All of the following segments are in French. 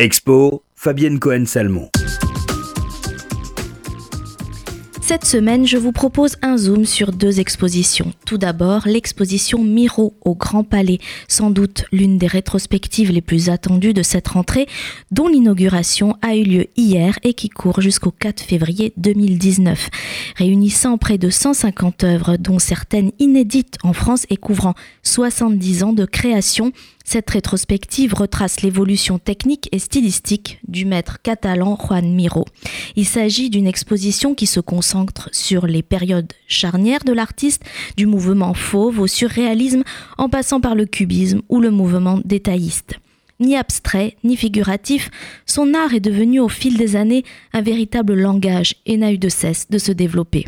Expo, Fabienne Cohen-Salmon. Cette semaine, je vous propose un zoom sur deux expositions. Tout d'abord, l'exposition Miro au Grand Palais, sans doute l'une des rétrospectives les plus attendues de cette rentrée, dont l'inauguration a eu lieu hier et qui court jusqu'au 4 février 2019. Réunissant près de 150 œuvres, dont certaines inédites en France et couvrant 70 ans de création, cette rétrospective retrace l'évolution technique et stylistique du maître catalan Juan Miro. Il s'agit d'une exposition qui se concentre sur les périodes charnières de l'artiste, du mouvement fauve au surréalisme, en passant par le cubisme ou le mouvement détailliste. Ni abstrait, ni figuratif, son art est devenu au fil des années un véritable langage et n'a eu de cesse de se développer.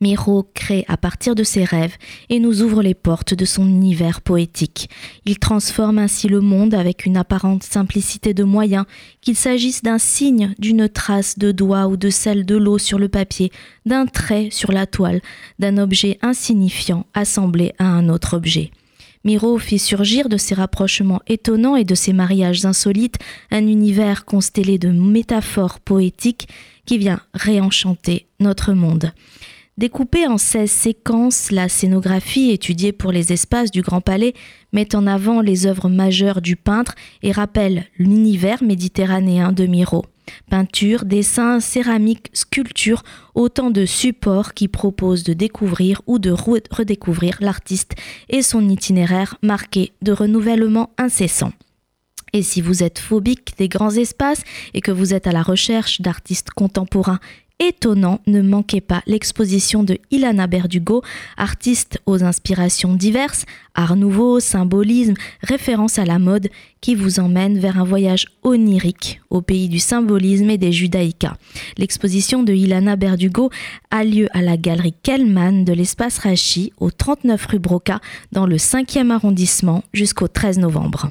Miro crée à partir de ses rêves et nous ouvre les portes de son univers poétique. Il transforme ainsi le monde avec une apparente simplicité de moyens, qu'il s'agisse d'un signe, d'une trace de doigt ou de celle de l'eau sur le papier, d'un trait sur la toile, d'un objet insignifiant assemblé à un autre objet. Miro fit surgir de ses rapprochements étonnants et de ses mariages insolites un univers constellé de métaphores poétiques qui vient réenchanter notre monde. Découpée en 16 séquences, la scénographie étudiée pour les espaces du Grand Palais met en avant les œuvres majeures du peintre et rappelle l'univers méditerranéen de Miro. Peinture, dessin, céramique, sculpture, autant de supports qui proposent de découvrir ou de redécouvrir l'artiste et son itinéraire marqué de renouvellement incessant. Et si vous êtes phobique des grands espaces et que vous êtes à la recherche d'artistes contemporains étonnant, ne manquez pas l'exposition de Ilana Berdugo, artiste aux inspirations diverses, art nouveau, symbolisme, référence à la mode, qui vous emmène vers un voyage onirique au pays du symbolisme et des judaïkas. L'exposition de Ilana Berdugo a lieu à la galerie Kellman de l'espace Rachi au 39 rue Broca dans le 5e arrondissement jusqu'au 13 novembre.